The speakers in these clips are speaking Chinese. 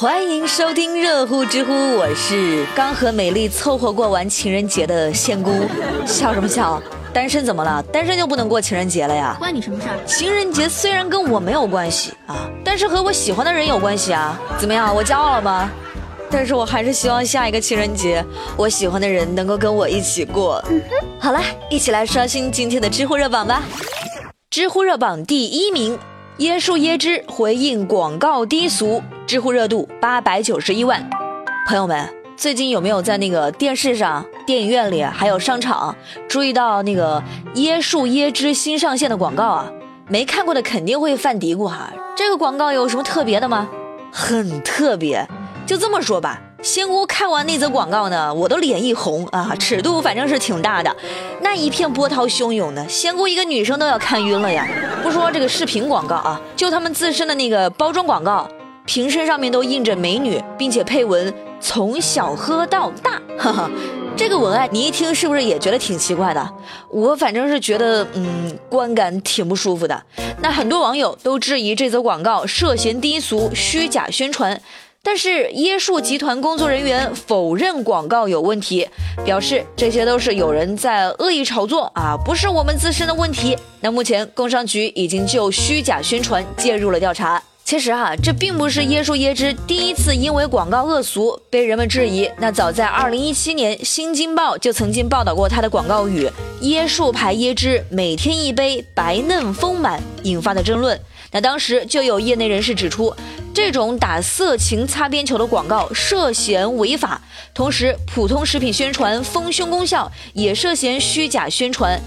欢迎收听热乎知乎，我是刚和美丽凑合过完情人节的仙姑。笑什么笑？单身怎么了？单身就不能过情人节了呀？关你什么事儿？情人节虽然跟我没有关系啊，但是和我喜欢的人有关系啊。怎么样？我骄傲了吗？但是我还是希望下一个情人节，我喜欢的人能够跟我一起过。好了，一起来刷新今天的知乎热榜吧。知乎热榜第一名。椰树椰汁回应广告低俗，知乎热度八百九十一万。朋友们，最近有没有在那个电视上、电影院里，还有商场注意到那个椰树椰汁新上线的广告啊？没看过的肯定会犯嘀咕哈，这个广告有什么特别的吗？很特别，就这么说吧。仙姑看完那则广告呢，我都脸一红啊，尺度反正是挺大的，那一片波涛汹涌的，仙姑一个女生都要看晕了呀。不说这个视频广告啊，就他们自身的那个包装广告，瓶身上面都印着美女，并且配文“从小喝到大”，哈哈，这个文案你一听是不是也觉得挺奇怪的？我反正是觉得，嗯，观感挺不舒服的。那很多网友都质疑这则广告涉嫌低俗、虚假宣传。但是椰树集团工作人员否认广告有问题，表示这些都是有人在恶意炒作啊，不是我们自身的问题。那目前工商局已经就虚假宣传介入了调查。其实哈，这并不是椰树椰汁第一次因为广告恶俗被人们质疑。那早在二零一七年，《新京报》就曾经报道过它的广告语“椰树牌椰汁，每天一杯，白嫩丰满”，引发的争论。那当时就有业内人士指出，这种打色情擦边球的广告涉嫌违法，同时普通食品宣传丰胸功效也涉嫌虚假宣传。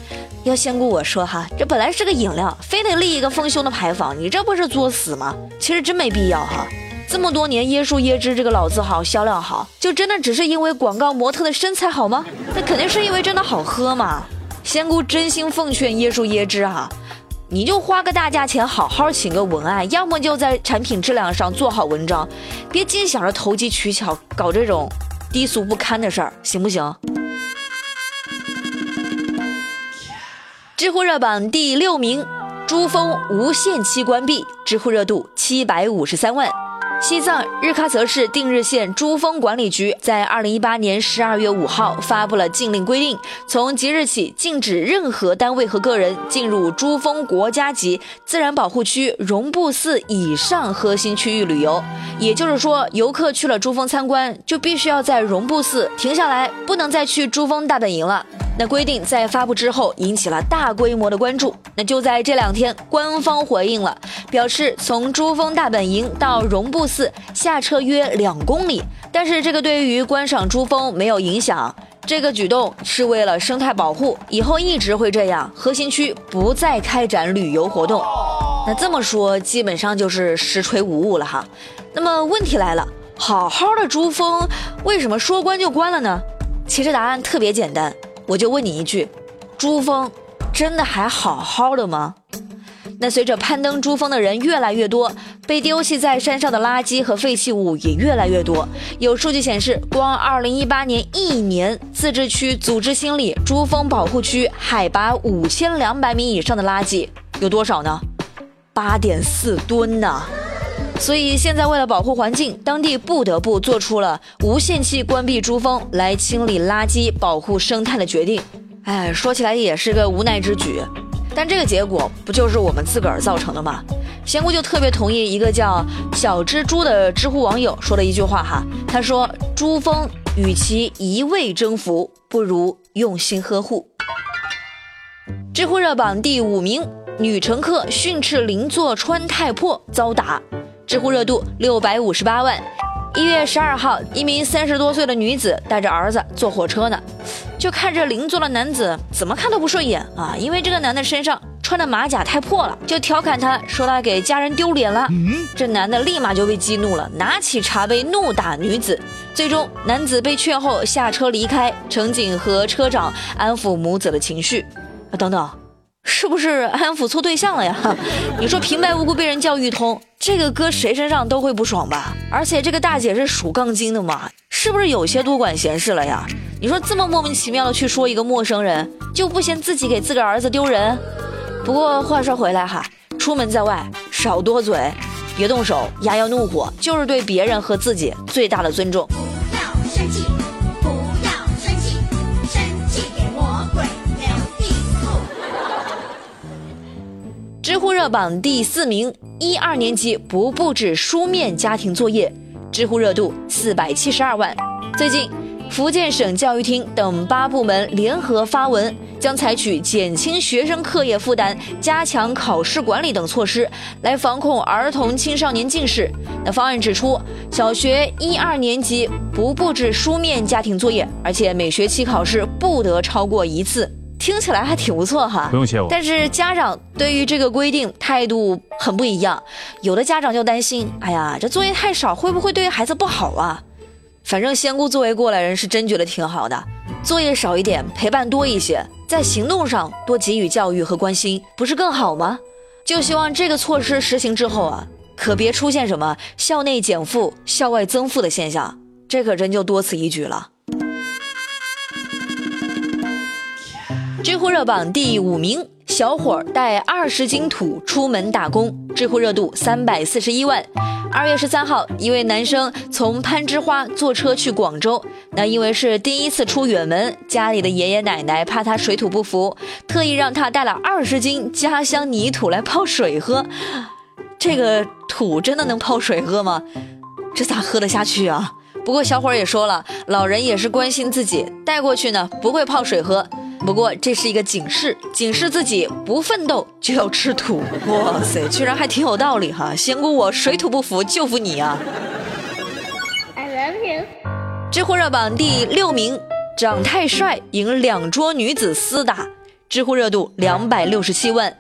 要先顾我说哈，这本来是个饮料，非得立一个丰胸的牌坊，你这不是作死吗？其实真没必要哈。这么多年椰树椰汁这个老字号销量好，就真的只是因为广告模特的身材好吗？那肯定是因为真的好喝嘛。仙姑真心奉劝椰树椰汁哈。你就花个大价钱，好好请个文案，要么就在产品质量上做好文章，别净想着投机取巧，搞这种低俗不堪的事儿，行不行？知乎热榜第六名，珠峰无限期关闭，知乎热度七百五十三万。西藏日喀则市定日县珠峰管理局在二零一八年十二月五号发布了禁令，规定从即日起禁止任何单位和个人进入珠峰国家级自然保护区绒布寺以上核心区域旅游。也就是说，游客去了珠峰参观，就必须要在绒布寺停下来，不能再去珠峰大本营了。那规定在发布之后引起了大规模的关注。那就在这两天，官方回应了，表示从珠峰大本营到绒布寺下车约两公里，但是这个对于观赏珠峰没有影响。这个举动是为了生态保护，以后一直会这样，核心区不再开展旅游活动。那这么说，基本上就是实锤无误了哈。那么问题来了，好好的珠峰为什么说关就关了呢？其实答案特别简单。我就问你一句，珠峰真的还好好的吗？那随着攀登珠峰的人越来越多，被丢弃在山上的垃圾和废弃物也越来越多。有数据显示，光2018年一年，自治区组织清理珠峰保护区海拔5200米以上的垃圾有多少呢？8.4吨呢！所以现在为了保护环境，当地不得不做出了无限期关闭珠峰来清理垃圾、保护生态的决定。哎，说起来也是个无奈之举，但这个结果不就是我们自个儿造成的吗？仙姑就特别同意一个叫小蜘蛛的知乎网友说的一句话哈，他说：“珠峰与其一味征服，不如用心呵护。”知乎热榜第五名，女乘客训斥邻座穿太破遭打。知乎热度六百五十八万。一月十二号，一名三十多岁的女子带着儿子坐火车呢，就看着邻座的男子怎么看都不顺眼啊，因为这个男的身上穿的马甲太破了，就调侃他说他给家人丢脸了。这男的立马就被激怒了，拿起茶杯怒打女子。最终，男子被劝后下车离开。乘警和车长安抚母子的情绪。啊，等等。是不是安抚错对象了呀？你说平白无故被人叫一通，这个搁谁身上都会不爽吧？而且这个大姐是属杠精的嘛，是不是有些多管闲事了呀？你说这么莫名其妙的去说一个陌生人，就不嫌自己给自个儿子丢人？不过话说回来哈，出门在外少多嘴，别动手，压压怒火，就是对别人和自己最大的尊重。不要生气，知乎热榜第四名，一二年级不布置书面家庭作业，知乎热度四百七十二万。最近。福建省教育厅等八部门联合发文，将采取减轻学生课业负担、加强考试管理等措施，来防控儿童青少年近视。那方案指出，小学一二年级不布置书面家庭作业，而且每学期考试不得超过一次。听起来还挺不错哈，不用谢我。但是家长对于这个规定态度很不一样，有的家长就担心，哎呀，这作业太少，会不会对孩子不好啊？反正仙姑作为过来人是真觉得挺好的，作业少一点，陪伴多一些，在行动上多给予教育和关心，不是更好吗？就希望这个措施实行之后啊，可别出现什么校内减负、校外增负的现象，这可真就多此一举了。知乎热榜第五名，小伙带二十斤土出门打工，知乎热度三百四十一万。二月十三号，一位男生从攀枝花坐车去广州。那因为是第一次出远门，家里的爷爷奶奶怕他水土不服，特意让他带了二十斤家乡泥土来泡水喝。这个土真的能泡水喝吗？这咋喝得下去啊？不过小伙也说了，老人也是关心自己，带过去呢不会泡水喝。不过这是一个警示，警示自己不奋斗就要吃土。哇塞，居然还挺有道理哈！仙姑我水土不服，就服你啊！I love you。知乎热榜第六名，长太帅引两桌女子厮打。知乎热度两百六十七万。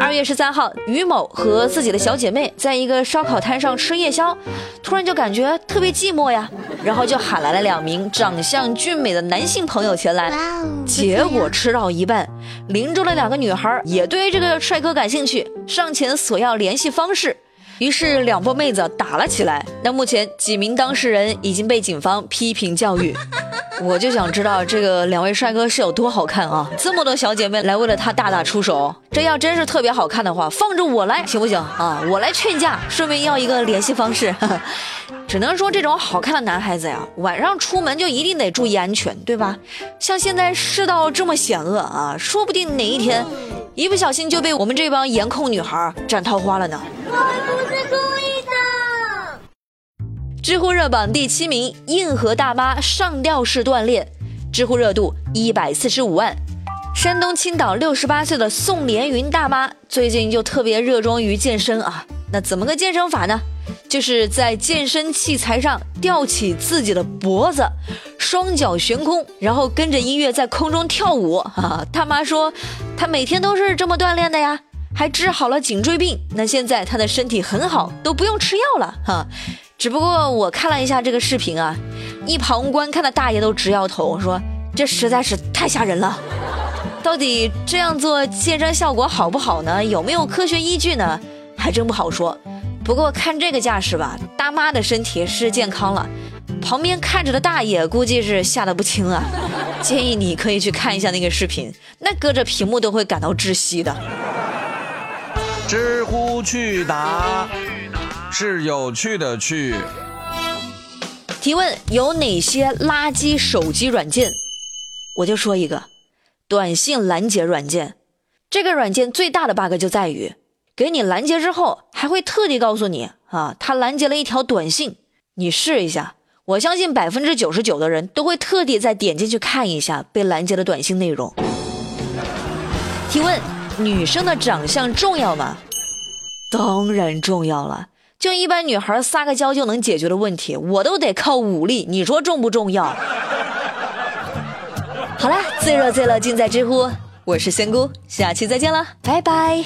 二月十三号，于某和自己的小姐妹在一个烧烤摊上吃夜宵，突然就感觉特别寂寞呀，然后就喊来了两名长相俊美的男性朋友前来。结果吃到一半，邻桌的两个女孩也对这个帅哥感兴趣，上前索要联系方式。于是两波妹子打了起来。那目前几名当事人已经被警方批评教育。我就想知道这个两位帅哥是有多好看啊！这么多小姐妹来为了他大打出手，这要真是特别好看的话，放着我来行不行啊？我来劝架，顺便要一个联系方式。只能说这种好看的男孩子呀，晚上出门就一定得注意安全，对吧？像现在世道这么险恶啊，说不定哪一天。一不小心就被我们这帮颜控女孩斩桃花了呢！故意的。知乎热榜第七名，硬核大妈上吊式锻炼，知乎热度一百四十五万。山东青岛六十八岁的宋连云大妈最近就特别热衷于健身啊，那怎么个健身法呢？就是在健身器材上吊起自己的脖子，双脚悬空，然后跟着音乐在空中跳舞。啊，大妈说，她每天都是这么锻炼的呀，还治好了颈椎病。那现在他的身体很好，都不用吃药了。哈，只不过我看了一下这个视频啊，一旁观看的大爷都直摇头，说这实在是太吓人了。到底这样做健身效果好不好呢？有没有科学依据呢？还真不好说。不过看这个架势吧，大妈的身体是健康了，旁边看着的大爷估计是吓得不轻啊。建议你可以去看一下那个视频，那隔着屏幕都会感到窒息的。知乎去答是有趣的趣。提问有哪些垃圾手机软件？我就说一个，短信拦截软件。这个软件最大的 bug 就在于。给你拦截之后，还会特地告诉你啊，他拦截了一条短信，你试一下。我相信百分之九十九的人都会特地再点进去看一下被拦截的短信内容。提问：女生的长相重要吗？当然重要了。就一般女孩撒个娇就能解决的问题，我都得靠武力。你说重不重要？好啦，最热最乐尽在知乎，我是仙姑，下期再见了，拜拜。